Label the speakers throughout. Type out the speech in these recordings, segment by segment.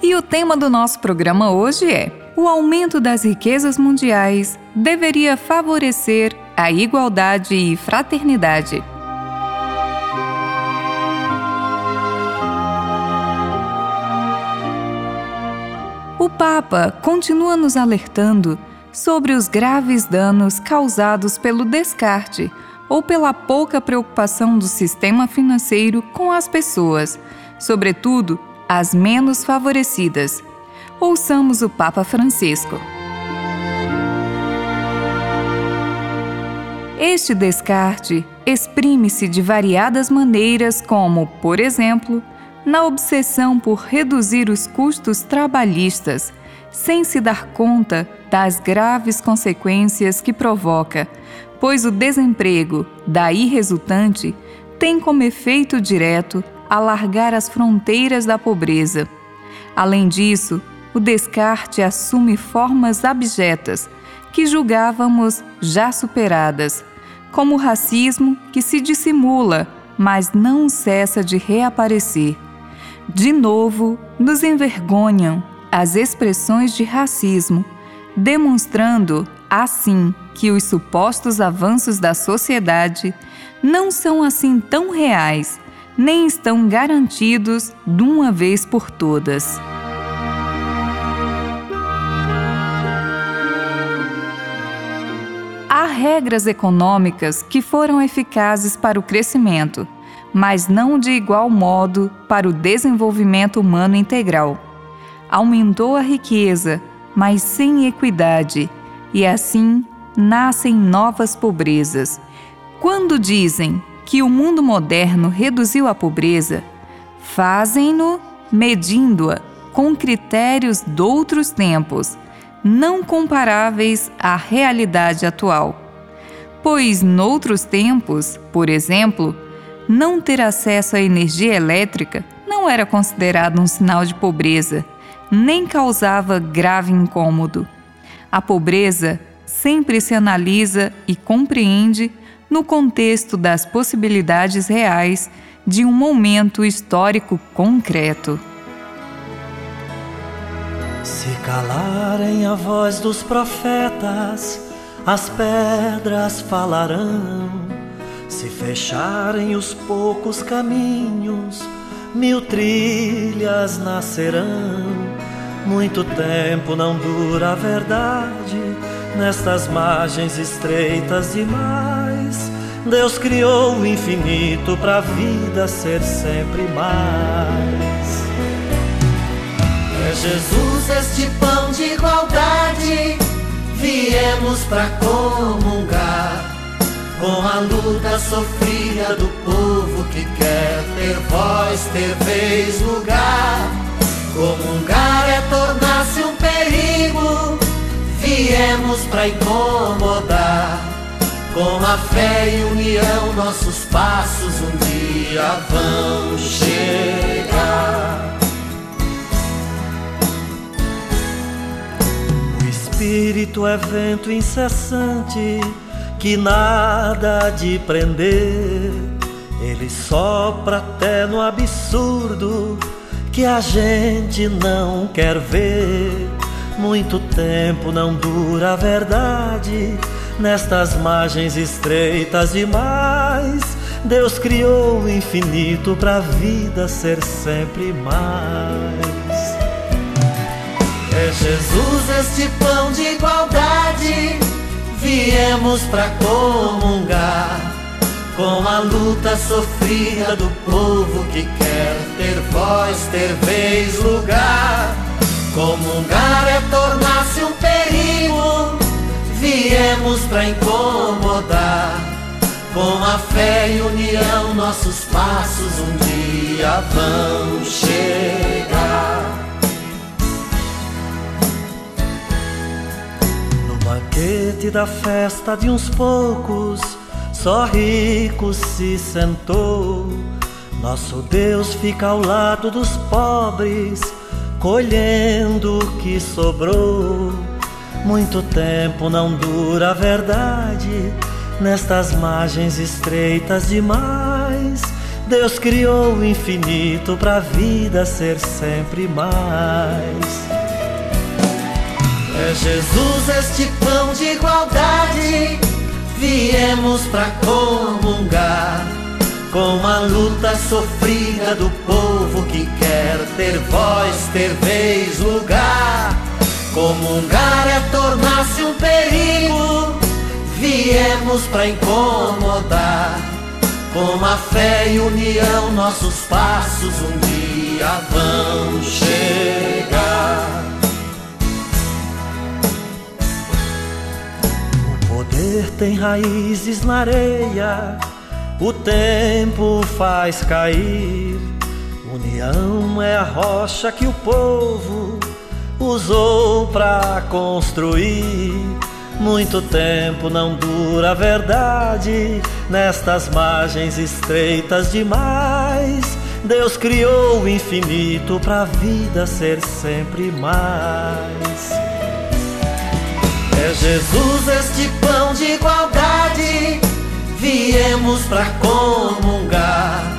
Speaker 1: E o tema do nosso programa hoje é: o aumento das riquezas mundiais deveria favorecer a igualdade e fraternidade. O Papa continua nos alertando sobre os graves danos causados pelo descarte ou pela pouca preocupação do sistema financeiro com as pessoas, sobretudo as menos favorecidas. Ouçamos o Papa Francisco. Este descarte exprime-se de variadas maneiras, como, por exemplo, na obsessão por reduzir os custos trabalhistas, sem se dar conta das graves consequências que provoca, pois o desemprego, daí resultante, tem como efeito direto alargar as fronteiras da pobreza. Além disso, o descarte assume formas abjetas que julgávamos já superadas, como o racismo que se dissimula, mas não cessa de reaparecer. De novo, nos envergonham as expressões de racismo, demonstrando, assim, que os supostos avanços da sociedade não são assim tão reais nem estão garantidos de uma vez por todas. Há regras econômicas que foram eficazes para o crescimento, mas não de igual modo para o desenvolvimento humano integral. Aumentou a riqueza, mas sem equidade, e assim nascem novas pobrezas. Quando dizem que o mundo moderno reduziu a pobreza, fazem-no medindo-a com critérios de outros tempos, não comparáveis à realidade atual. Pois, noutros tempos, por exemplo, não ter acesso à energia elétrica não era considerado um sinal de pobreza, nem causava grave incômodo. A pobreza sempre se analisa e compreende no contexto das possibilidades reais de um momento histórico concreto.
Speaker 2: Se calarem a voz dos profetas, as pedras falarão. Se fecharem os poucos caminhos, mil trilhas nascerão. Muito tempo não dura a verdade nestas margens estreitas demais. Deus criou o infinito para a vida ser sempre mais.
Speaker 3: É Jesus este pão de igualdade, viemos para comungar com a luta sofrida do povo que quer ter voz, ter vez, lugar. Comungar é tornar-se um perigo viemos para incomodar. Com a fé e união, nossos passos um dia vão chegar.
Speaker 2: O Espírito é vento incessante que nada de prender. Ele sopra até no absurdo que a gente não quer ver muito tempo não dura a verdade. Nestas margens estreitas demais, Deus criou o infinito para a vida ser sempre mais.
Speaker 3: É Jesus este pão de igualdade, viemos para comungar com a luta sofrida do povo que quer ter voz, ter vez, lugar. Comungar é tornar-se um perigo, viemos para incomodar. Com a fé e união, nossos passos um dia vão chegar.
Speaker 2: No banquete da festa de uns poucos, só rico se sentou. Nosso Deus fica ao lado dos pobres, colhendo o que sobrou. Muito tempo não dura a verdade, nestas margens estreitas demais. Deus criou o infinito para a vida ser sempre mais.
Speaker 3: É Jesus este pão de igualdade, viemos para comungar com a luta sofrida do povo que quer ter voz, ter vez, lugar. Comungar é tornar-se um perigo, viemos para incomodar. Com a fé e união, nossos passos um dia vão chegar.
Speaker 2: poder tem raízes na areia, o tempo faz cair. União é a rocha que o povo usou para construir. Muito tempo não dura a verdade, nestas margens estreitas demais. Deus criou o infinito para a vida ser sempre mais.
Speaker 3: É Jesus este pão de igualdade, viemos para comungar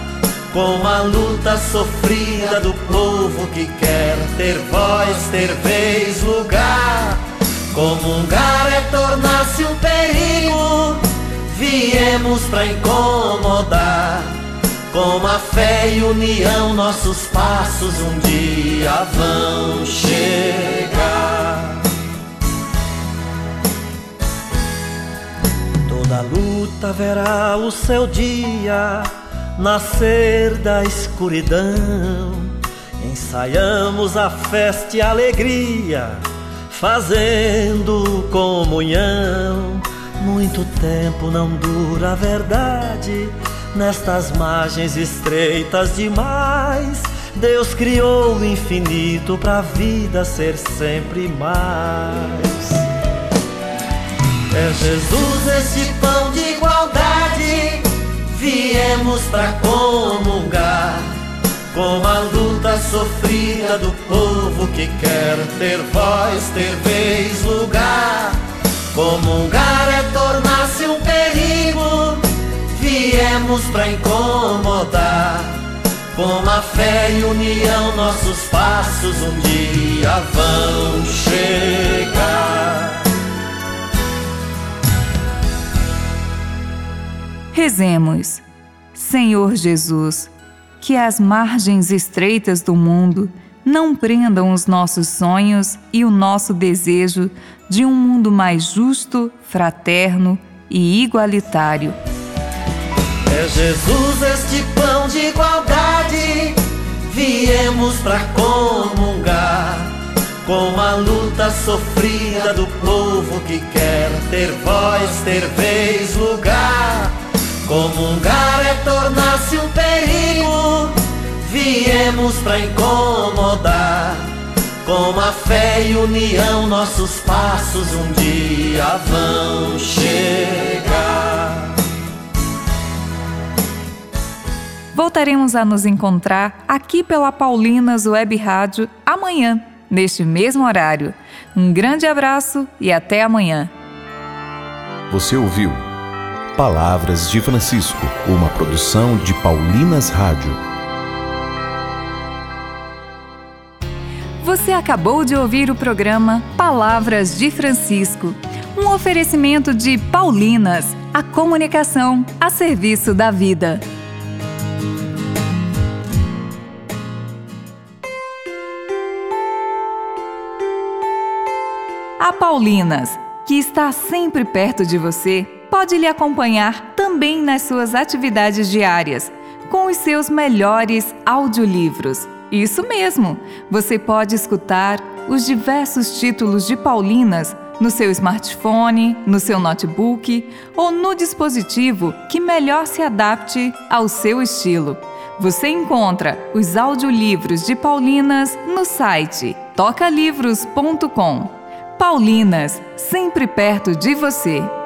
Speaker 3: com a luta sofrida do povo que quer ter voz, ter vez, lugar. Comungar é tornar-se um perigo, viemos para incomodar. Com a fé e união, nossos passos um dia vão chegar.
Speaker 2: Toda luta verá o seu dia nascer da escuridão. Ensaiamos a festa e a alegria, fazendo comunhão. Muito tempo não dura a verdade, nestas margens estreitas demais. Deus criou o infinito para a vida ser sempre mais.
Speaker 3: É Jesus esse pão de igualdade, viemos para comungar com a luta sofrida do povo que quer ter voz, ter vez, lugar. Comungar é tornar-se um perigo, viemos para incomodar. Com a fé e união, nossos passos um dia vão chegar.
Speaker 1: Rezemos. Senhor Jesus, que as margens estreitas do mundo não prendam os nossos sonhos e o nosso desejo de um mundo mais justo, fraterno e igualitário.
Speaker 3: É Jesus este pão de igualdade, viemos para comungar com a luta sofrida do povo que quer ter voz, ter vez, lugar. Comungar é perigo, para incomodar. Com a fé e união, nossos passos um dia vão chegar.
Speaker 1: Voltaremos a nos encontrar aqui pela Paulinas Web Rádio amanhã, neste mesmo horário. Um grande abraço e até amanhã.
Speaker 4: Você ouviu Palavras de Francisco, uma produção de Paulinas Rádio.
Speaker 1: Você acabou de ouvir o programa Palavras de Francisco, um oferecimento de Paulinas, a comunicação a serviço da vida. A Paulinas, que está sempre perto de você, pode lhe acompanhar também nas suas atividades diárias, com os seus melhores audiolivros. Isso mesmo! Você pode escutar os diversos títulos de Paulinas no seu smartphone, no seu notebook ou no dispositivo que melhor se adapte ao seu estilo. Você encontra os audiolivros de Paulinas no site tocalivros.com Paulinas, sempre perto de você.